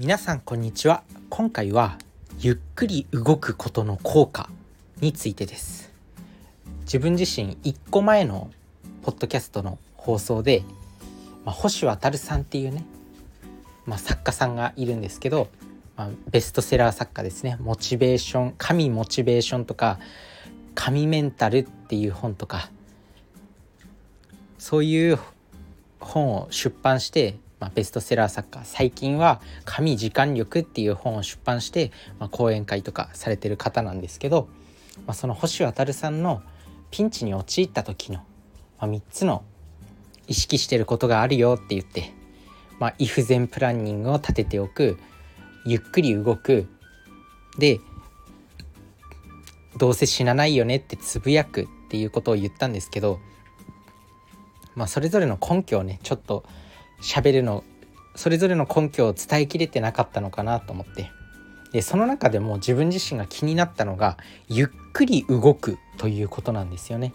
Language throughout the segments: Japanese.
皆さんこんにちは。今回はゆっくり動くことの効果についてです。自分自身1個前のポッドキャストの放送で、まあ、星渉さんっていうね、まあ、作家さんがいるんですけど、まあ、ベストセラー作家ですね。モチベーション神モチベーションとか神メンタルっていう本とかそういう本を出版してまあ、ベストセラー作家最近は「神時間力」っていう本を出版して、まあ、講演会とかされてる方なんですけど、まあ、その星渉さんのピンチに陥った時の、まあ、3つの意識してることがあるよって言って、まあ、イフゼンプランニングを立てておくゆっくり動くでどうせ死なないよねってつぶやくっていうことを言ったんですけど、まあ、それぞれの根拠をねちょっと喋るのそれぞれの根拠を伝えきれてなかったのかなと思ってでその中でも自分自身が気になったのがゆっくり動くということなんですよね。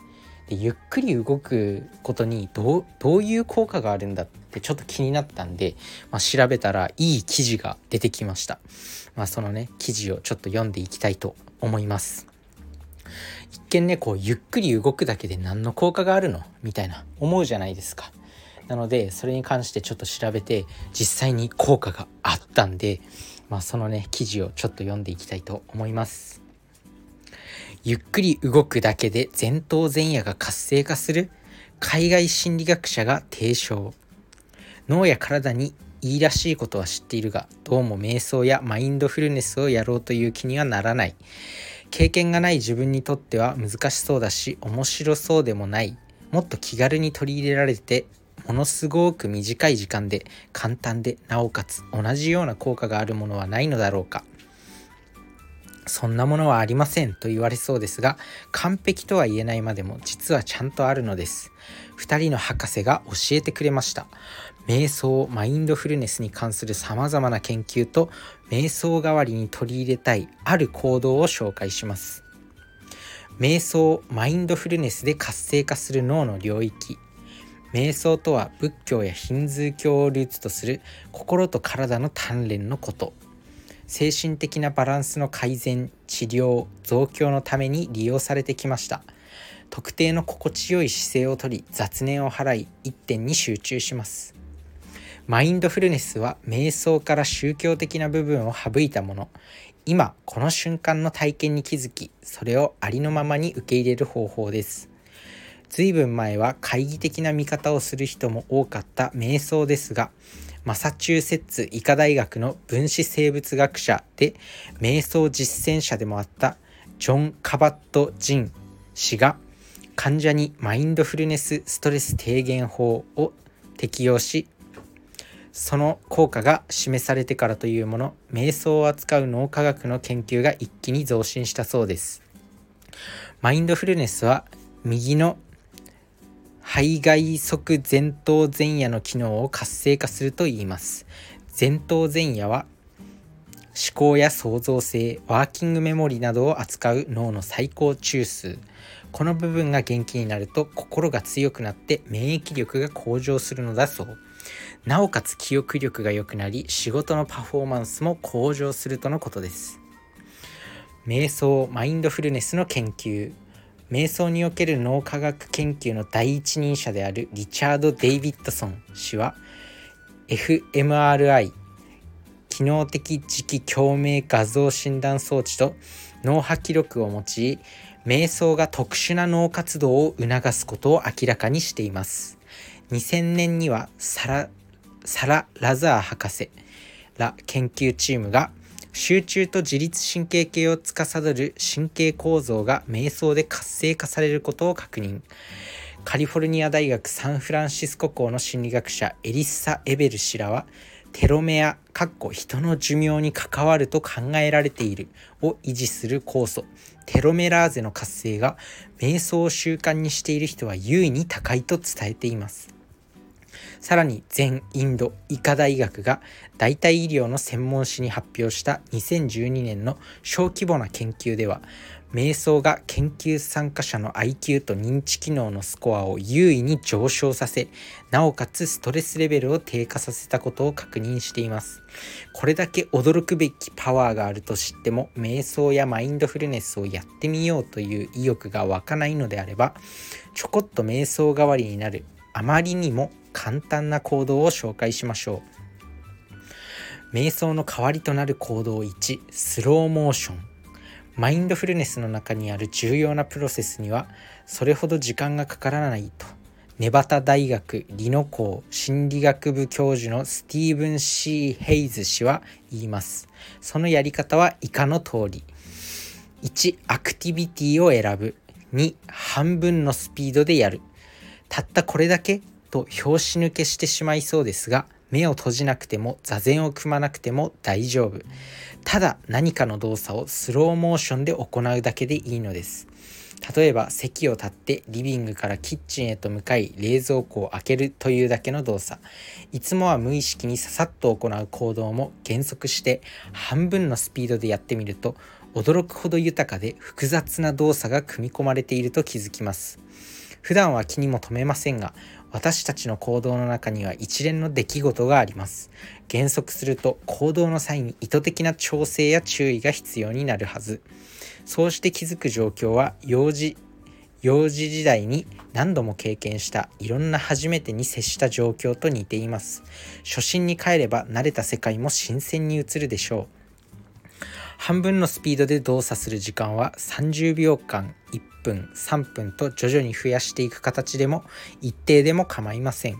でゆっくり動くことにどうどういう効果があるんだってちょっと気になったんで、まあ、調べたらいい記事が出てきました。まあ、そのね記事をちょっと読んでいきたいと思います。一見ねこうゆっくり動くだけで何の効果があるの？みたいな思うじゃないですか。なのでそれに関してちょっと調べて実際に効果があったんで、まあ、そのね記事をちょっと読んでいきたいと思います。ゆっくり動くだけで前頭前野が活性化する海外心理学者が提唱。脳や体にいいらしいことは知っているがどうも瞑想やマインドフルネスをやろうという気にはならない。経験がない自分にとっては難しそうだし面白そうでもない。もっと気軽に取り入れられてものすごく短い時間で簡単でなおかつ同じような効果があるものはないのだろうか。そんなものはありませんと言われそうですが完璧とは言えないまでも実はちゃんとあるのです。2人の博士が教えてくれました。瞑想マインドフルネスに関するさまざまな研究と瞑想代わりに取り入れたいある行動を紹介します。瞑想マインドフルネスで活性化する脳の領域。瞑想とは仏教やヒンズー教をルーツとする心と体の鍛錬のこと。精神的なバランスの改善治療増強のために利用されてきました。特定の心地よい姿勢をとり雑念を払い一点に集中します。マインドフルネスは瞑想から宗教的な部分を省いたもの。今この瞬間の体験に気づきそれをありのままに受け入れる方法です。随分前は懐疑的な見方をする人も多かった瞑想ですがマサチューセッツ医科大学の分子生物学者で瞑想実践者でもあったジョン・カバット・ジン氏が患者にマインドフルネスストレス低減法を適用しその効果が示されてからというもの瞑想を扱う脳科学の研究が一気に増進したそうです。マインドフルネスは右の肺外側前頭前野の機能を活性化するといいます。前頭前野は思考や創造性ワーキングメモリなどを扱う脳の最高中枢。この部分が元気になると心が強くなって免疫力が向上するのだそう。なおかつ記憶力が良くなり仕事のパフォーマンスも向上するとのことです。瞑想マインドフルネスの研究。瞑想における脳科学研究の第一人者であるリチャード・デイビッドソン氏は fMRI 機能的磁気共鳴画像診断装置と脳波記録を用い瞑想が特殊な脳活動を促すことを明らかにしています。2000年にはサラサラ・ラザー博士ら研究チームが集中と自律神経系を司る神経構造が瞑想で活性化されることを確認。カリフォルニア大学サンフランシスコ校の心理学者エリッサ・エベル氏らはテロメア人の寿命に関わると考えられているを維持する酵素テロメラーゼの活性が瞑想を習慣にしている人は優位に高いと伝えています。さらに全インド医科大学が代替医療の専門誌に発表した2012年の小規模な研究では瞑想が研究参加者の IQ と認知機能のスコアを優位に上昇させなおかつストレスレベルを低下させたことを確認しています。これだけ驚くべきパワーがあると知っても瞑想やマインドフルネスをやってみようという意欲が湧かないのであればちょこっと瞑想代わりになるあまりにも簡単な行動を紹介しましょう。瞑想の代わりとなる行動1スローモーション。マインドフルネスの中にある重要なプロセスにはそれほど時間がかからないと。ネバタ大学リノ校心理学部教授のスティーブン・シー・ヘイズ氏は言います。そのやり方は以下の通り。1アクティビティを選ぶ。2半分のスピードでやる。たったこれだけと拍子抜けしてしまいそうですが目を閉じなくても座禅を組まなくても大丈夫。ただ何かの動作をスローモーションで行うだけでいいのです。例えば席を立ってリビングからキッチンへと向かい冷蔵庫を開けるというだけの動作。いつもは無意識にささっと行う行動も減速して半分のスピードでやってみると驚くほど豊かで複雑な動作が組み込まれていると気づきます。普段は気にも留めませんが私たちの行動の中には一連の出来事があります。減速すると行動の際に意図的な調整や注意が必要になるはず。そうして気づく状況は幼児幼児時代に何度も経験したいろんな初めてに接した状況と似ています。初心に帰れば慣れた世界も新鮮に映るでしょう。半分のスピードで動作する時間は30秒間1分3分と徐々に増やしていく形でも一定でも構いません。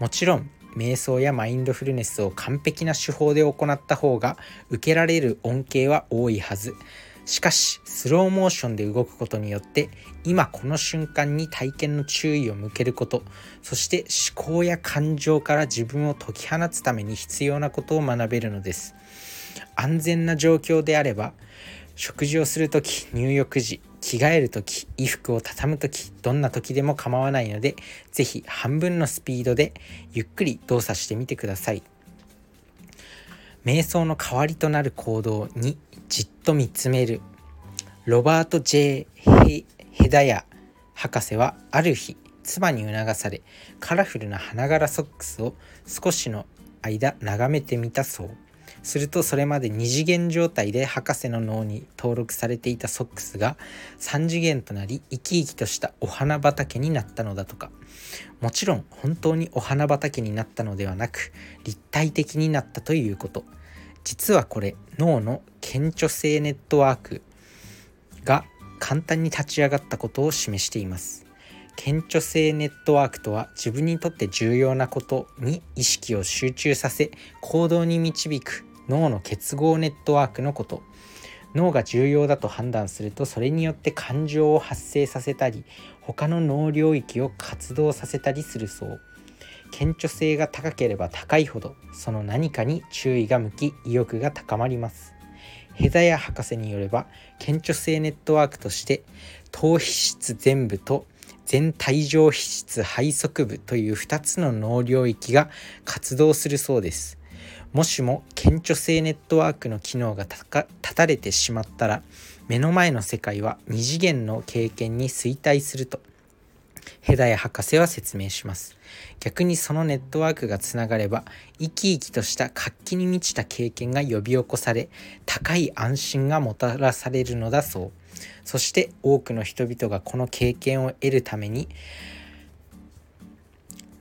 もちろん瞑想やマインドフルネスを完璧な手法で行った方が受けられる恩恵は多いはず。しかしスローモーションで動くことによって今この瞬間に体験の注意を向けることそして思考や感情から自分を解き放つために必要なことを学べるのです。安全な状況であれば食事をする時入浴時着替える時衣服を畳む時どんな時でも構わないので是非半分のスピードでゆっくり動作してみてください。瞑想の代わりとなる行動にじっと見つめる。ロバート・ J・ ヘダヤ博士はある日妻に促されカラフルな花柄ソックスを少しの間眺めてみたそう。するとそれまで2次元状態で博士の脳に登録されていたソックスが3次元となり生き生きとしたお花畑になったのだとか。もちろん本当にお花畑になったのではなく立体的になったということ。実はこれ脳の顕著性ネットワークが簡単に立ち上がったことを示しています。顕著性ネットワークとは自分にとって重要なことに意識を集中させ行動に導く脳の結合ネットワークのこと。脳が重要だと判断するとそれによって感情を発生させたり他の脳領域を活動させたりするそう。顕著性が高ければ高いほどその何かに注意が向き意欲が高まります。ヘザヤ博士によれば顕著性ネットワークとして頭皮質全部と全体上皮質背側部という2つの脳領域が活動するそうです。もしも顕著性ネットワークの機能が断たれてしまったら目の前の世界は2次元の経験に衰退するとヘダヤ博士は説明します。逆にそのネットワークがつながれば生き生きとした活気に満ちた経験が呼び起こされ高い安心がもたらされるのだそう。そして多くの人々がこの経験を得るために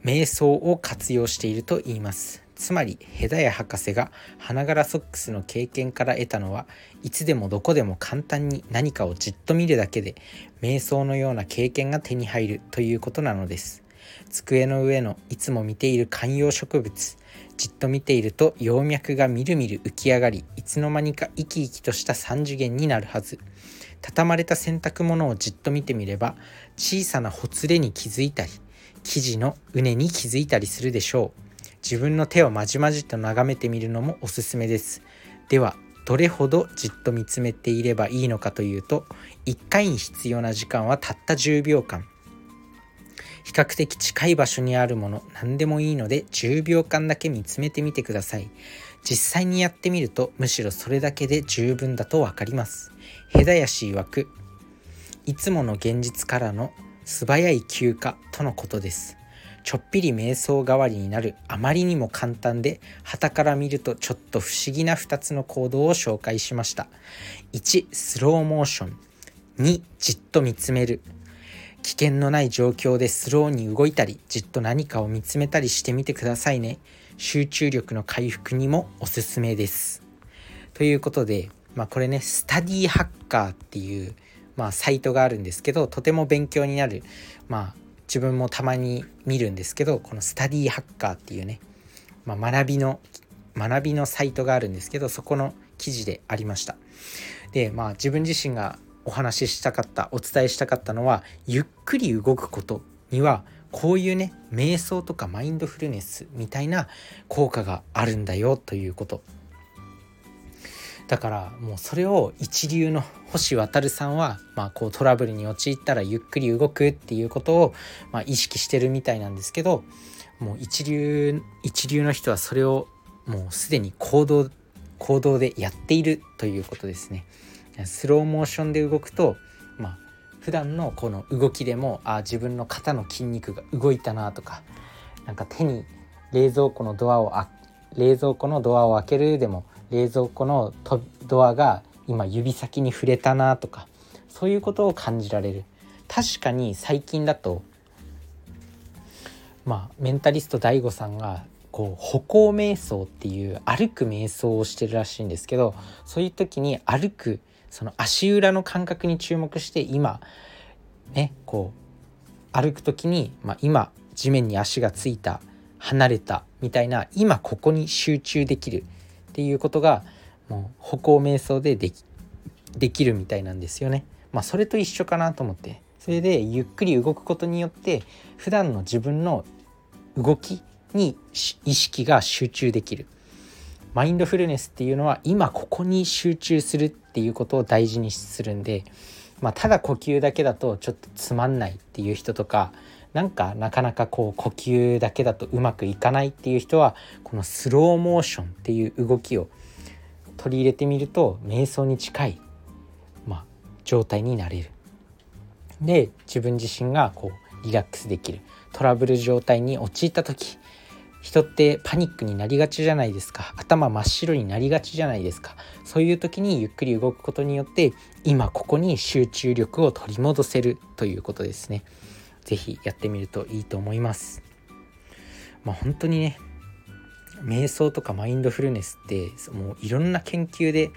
瞑想を活用していると言います。つまりヘダヤ博士が花柄ソックスの経験から得たのはいつでもどこでも簡単に何かをじっと見るだけで瞑想のような経験が手に入るということなのです。机の上のいつも見ている観葉植物じっと見ていると葉脈がみるみる浮き上がりいつの間にか生き生きとした3次元になるはず。畳まれた洗濯物をじっと見てみれば小さなほつれに気づいたり生地のうねに気づいたりするでしょう。自分の手をまじまじと眺めてみるのもおすすめです。ではどれほどじっと見つめていればいいのかというと1回に必要な時間はたった10秒間。比較的近い場所にあるもの何でもいいので10秒間だけ見つめてみてください。実際にやってみるとむしろそれだけで十分だと分かります。ヘダヤシ曰くいつもの現実からの素早い休暇とのことです。ちょっぴり瞑想代わりになるあまりにも簡単で旗から見るとちょっと不思議な2つの行動を紹介しました。1スローモーション。2じっと見つめる。危険のない状況でスローに動いたりじっと何かを見つめたりしてみてくださいね。集中力の回復にもおすすめです。ということでまあこれねスタディーハッカーっていうまあサイトがあるんですけどとても勉強になるまあ自分もたまに見るんですけどこのスタディーハッカーっていうね、まあ、学びの学びのサイトがあるんですけどそこの記事でありました。でまあ自分自身がお話ししたかったお伝えしたかったのはゆっくり動くことにはこういうね瞑想とかマインドフルネスみたいな効果があるんだよということ。だからもうそれを一流の星渉さんは、まあ、こうトラブルに陥ったらゆっくり動くっていうことを、まあ、意識してるみたいなんですけどもう一流一流の人はそれをもうすでに行動行動でやっているということですね。スローモーションで動くと、まあ、普段のこの動きでもあ自分の肩の筋肉が動いたなとかなんか手に冷蔵庫のドアをあ冷蔵庫のドアを開けるでも冷蔵庫のドアが今指先に触れたなとかそういうことを感じられる。確かに最近だとまあメンタリスト DAIGO さんがこう歩行瞑想っていう歩く瞑想をしてるらしいんですけどそういう時に歩くその足裏の感覚に注目して今ねこう歩く時に、まあ、今地面に足がついた離れたみたいな今ここに集中できる。っていうことがもう歩行瞑想でできできるみたいなんですよね。まあ、それと一緒かなと思ってそれでゆっくり動くことによって普段の自分の動きに意識が集中できる。マインドフルネスっていうのは今ここに集中するっていうことを大事にするんで、まあ、ただ呼吸だけだとちょっとつまんないっていう人とかなんかなかなかこう呼吸だけだとうまくいかないっていう人はこのスローモーションっていう動きを取り入れてみると瞑想に近い、まあ、状態になれる。で自分自身がこうリラックスできるトラブル状態に陥った時人ってパニックになりがちじゃないですか頭真っ白になりがちじゃないですかそういう時にゆっくり動くことによって今ここに集中力を取り戻せるということですね。是非やってみるといいと思います。まあ本当にね瞑想とかマインドフルネスってもういろんな研究で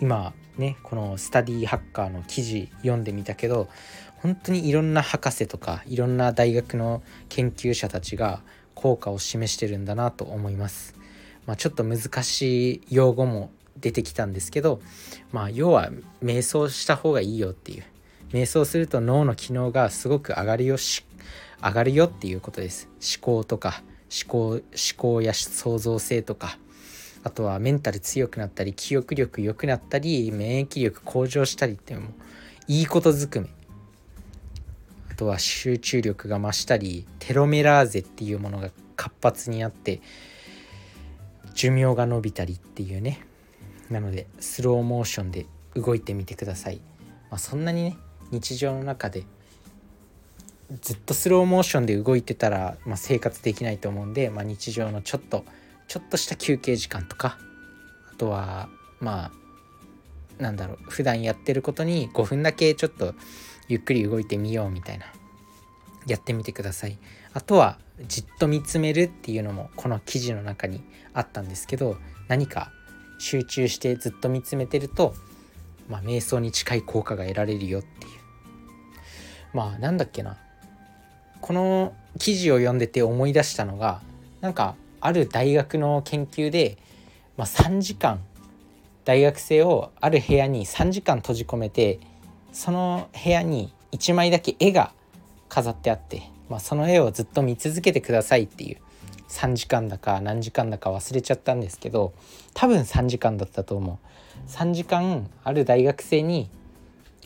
今ねこのスタディハッカーの記事読んでみたけど本当にいろんな博士とかいろんな大学の研究者たちが効果を示してるんだなと思います。まあ、ちょっと難しい用語も出てきたんですけど、まあ、要は瞑想した方がいいよっていう瞑想すると脳の機能がすごく上がるよし上がるよっていうことです。思考とか思考思考や創造性とかあとはメンタル強くなったり記憶力良くなったり免疫力向上したりっていうのもいいことずくめ。あとは集中力が増したりテロメラーゼっていうものが活発になって寿命が伸びたりっていうね。なのでスローモーションで動いてみてください、まあ、そんなにね日常の中でずっとスローモーションで動いてたら、まあ、生活できないと思うんで、まあ、日常のちょっとちょっとした休憩時間とかあとはまあなんだろう普段やってることに5分だけちょっとゆっくり動いてみようみたいなやってみてください。あとはじっと見つめるっていうのもこの記事の中にあったんですけど何か集中してずっと見つめてるとまあ、瞑想に近い効果が得られるよっていう。まあなんだっけな。この記事を読んでて思い出したのがなんかある大学の研究で、まあ、3時間大学生をある部屋に3時間閉じ込めてその部屋に1枚だけ絵が飾ってあって、まあ、その絵をずっと見続けてくださいっていう3時間だか何時間だか忘れちゃったんですけど多分3時間だったと思う。3時間ある大学生に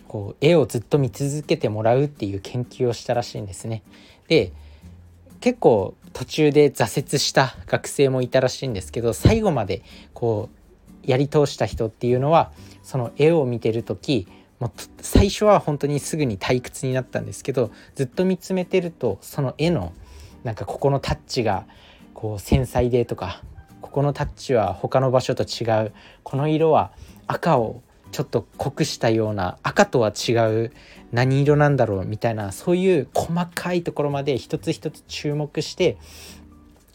こう絵をずっと見続けてもらうっていう研究をしたらしいんですね。で結構途中で挫折した学生もいたらしいんですけど最後までこうやり通した人っていうのはその絵を見てる時もう最初は本当にすぐに退屈になったんですけどずっと見つめてるとその絵のなんかここのタッチがこう繊細でとかここのタッチは他の場所と違うこの色は赤をちょっと濃くしたような赤とは違う何色なんだろうみたいなそういう細かいところまで一つ一つ注目して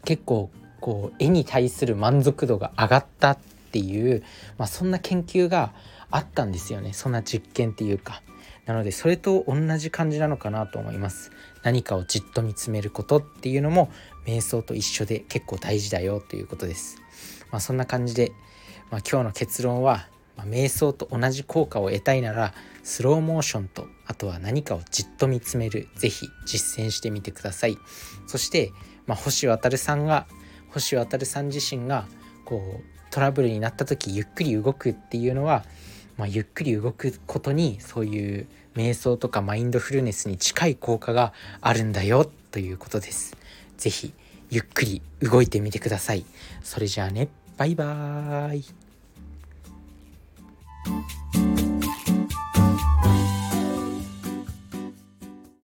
結構こう絵に対する満足度が上がったっていう、まあ、そんな研究があったんですよねそんな実験っていうか。なのでそれと同じ感じなのかなと思います。何かをじっと見つめることっていうのも瞑想と一緒で結構大事だよということです。まあ、そんな感じで、まあ、今日の結論は、まあ、瞑想と同じ効果を得たいならスローモーションとあとは何かをじっと見つめる是非実践してみてください。そして、まあ、星渉さんが星渉さん自身がこうトラブルになった時ゆっくり動くっていうのはまあ、ゆっくり動くことにそういう瞑想とかマインドフルネスに近い効果があるんだよということです。是非ゆっくり動いてみてください。それじゃあねバイバーイ Música